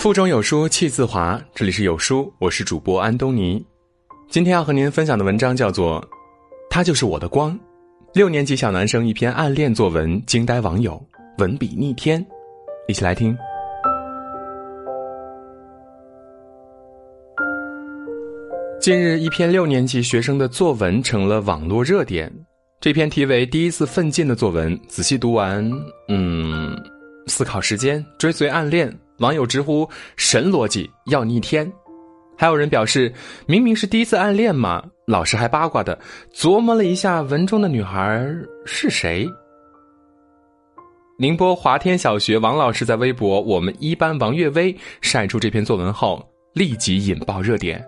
腹中有书气自华，这里是有书，我是主播安东尼。今天要和您分享的文章叫做《他就是我的光》，六年级小男生一篇暗恋作文惊呆网友，文笔逆天，一起来听。近日，一篇六年级学生的作文成了网络热点。这篇题为《第一次奋进》的作文，仔细读完，嗯，思考时间，追随暗恋，网友直呼神逻辑要逆天。还有人表示，明明是第一次暗恋嘛，老师还八卦的琢磨了一下文中的女孩是谁。宁波华天小学王老师在微博“我们一班王月薇”晒出这篇作文后，立即引爆热点。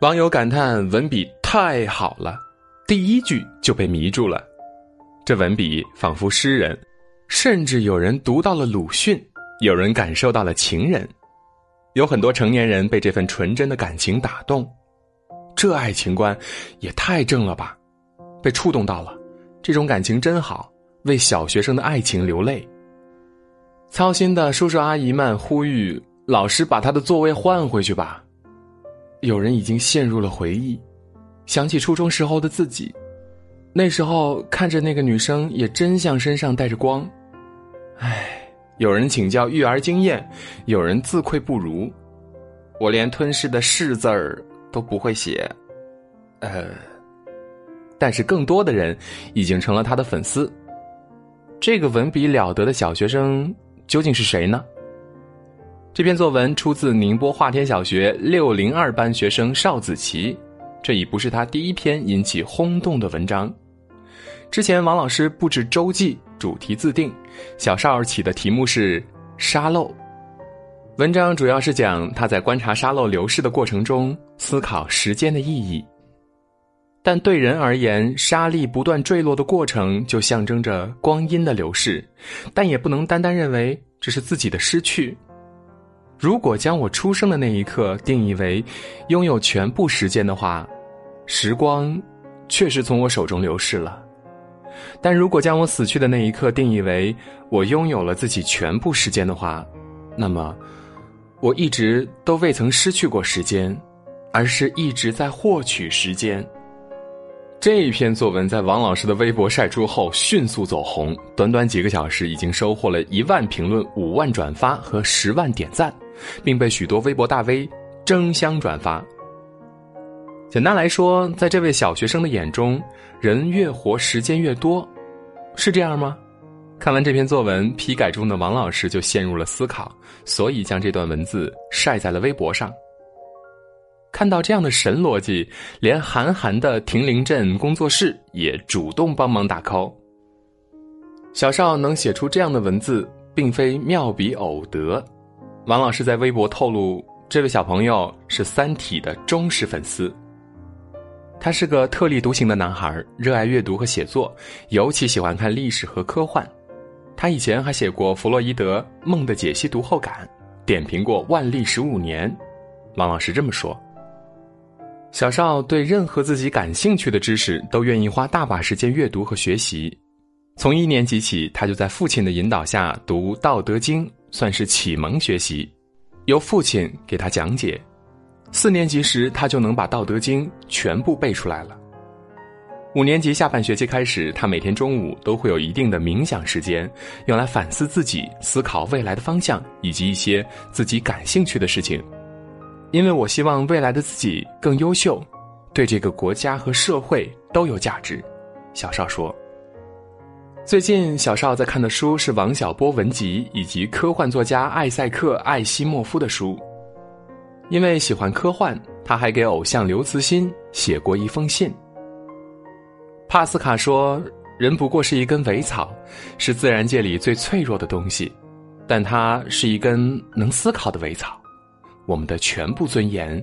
网友感叹文笔太好了，第一句就被迷住了。这文笔仿佛诗人，甚至有人读到了鲁迅，有人感受到了情人，有很多成年人被这份纯真的感情打动。这爱情观也太正了吧！被触动到了，这种感情真好，为小学生的爱情流泪。操心的叔叔阿姨们呼吁老师把他的座位换回去吧。有人已经陷入了回忆，想起初中时候的自己，那时候看着那个女生也真像身上带着光。唉，有人请教育儿经验，有人自愧不如。我连吞噬的“噬”字儿都不会写，呃，但是更多的人已经成了他的粉丝。这个文笔了得的小学生究竟是谁呢？这篇作文出自宁波华天小学六零二班学生邵子琪，这已不是他第一篇引起轰动的文章。之前王老师布置周记，主题自定，小少儿起的题目是沙漏。文章主要是讲他在观察沙漏流逝的过程中思考时间的意义。但对人而言，沙粒不断坠落的过程就象征着光阴的流逝，但也不能单单认为这是自己的失去。如果将我出生的那一刻定义为拥有全部时间的话，时光确实从我手中流逝了；但如果将我死去的那一刻定义为我拥有了自己全部时间的话，那么我一直都未曾失去过时间，而是一直在获取时间。这一篇作文在王老师的微博晒出后迅速走红，短短几个小时已经收获了一万评论、五万转发和十万点赞，并被许多微博大 V 争相转发。简单来说，在这位小学生的眼中，人越活时间越多，是这样吗？看完这篇作文，批改中的王老师就陷入了思考，所以将这段文字晒在了微博上。看到这样的神逻辑，连韩寒的亭林镇工作室也主动帮忙打 call。小邵能写出这样的文字，并非妙笔偶得。王老师在微博透露，这位小朋友是《三体》的忠实粉丝。他是个特立独行的男孩，热爱阅读和写作，尤其喜欢看历史和科幻。他以前还写过弗洛伊德《梦的解析读后感》，点评过《万历十五年》。王老师这么说。小邵对任何自己感兴趣的知识都愿意花大把时间阅读和学习。从一年级起，他就在父亲的引导下读《道德经》，算是启蒙学习，由父亲给他讲解。四年级时，他就能把《道德经》全部背出来了。五年级下半学期开始，他每天中午都会有一定的冥想时间，用来反思自己、思考未来的方向以及一些自己感兴趣的事情。因为我希望未来的自己更优秀，对这个国家和社会都有价值。小邵说：“最近小邵在看的书是王小波文集以及科幻作家艾塞克·艾西莫夫的书。因为喜欢科幻，他还给偶像刘慈欣写过一封信。帕斯卡说：‘人不过是一根苇草，是自然界里最脆弱的东西，但它是一根能思考的苇草。’”我们的全部尊严，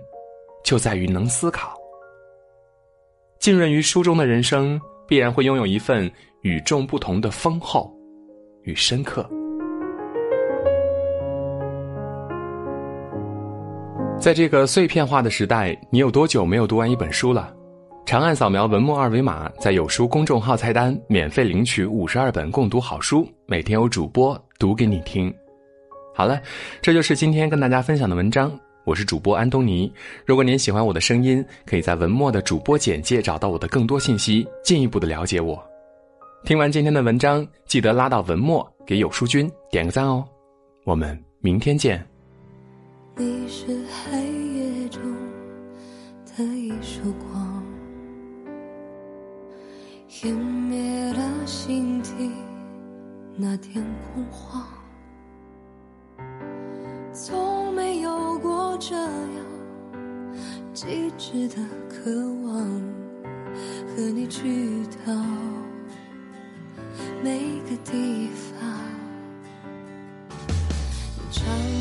就在于能思考。浸润于书中的人生，必然会拥有一份与众不同的丰厚与深刻。在这个碎片化的时代，你有多久没有读完一本书了？长按扫描文末二维码，在有书公众号菜单免费领取五十二本共读好书，每天有主播读给你听。好了，这就是今天跟大家分享的文章。我是主播安东尼。如果您喜欢我的声音，可以在文末的主播简介找到我的更多信息，进一步的了解我。听完今天的文章，记得拉到文末给有书君点个赞哦。我们明天见。你是黑夜中的一束光，湮灭了心底那点恐慌。从没有过这样极致的渴望，和你去到每个地方。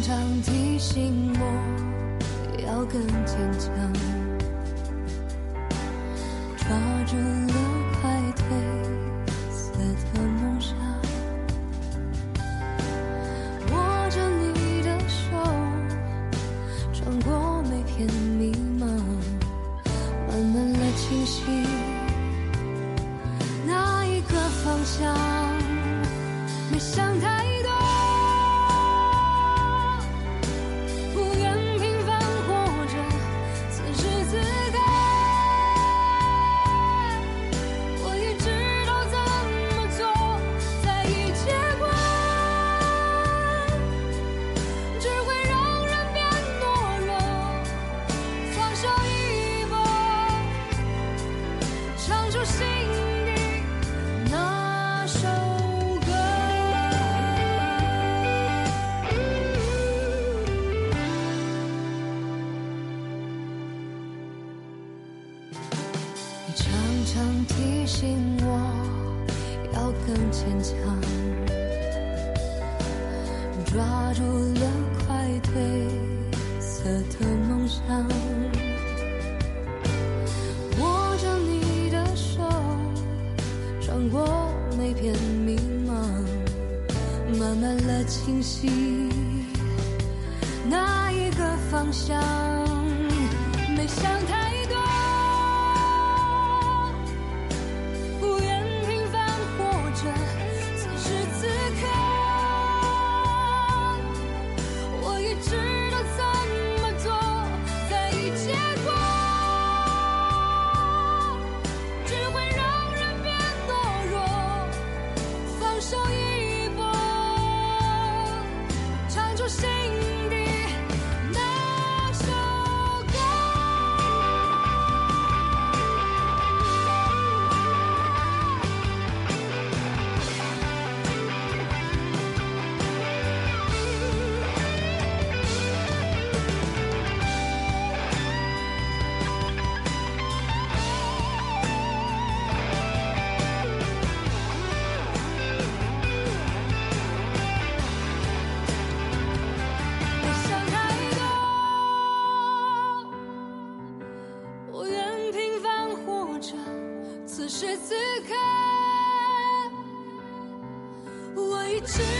常常提醒我要更坚强，抓住了快褪色的梦想，握着你的手，穿过每片迷茫，慢慢的清晰。那一个方向，没想太醒我要更坚强，抓住了快褪色的梦想，握着你的手，穿过每片迷茫，慢慢的清晰那一个方向，没想太 see.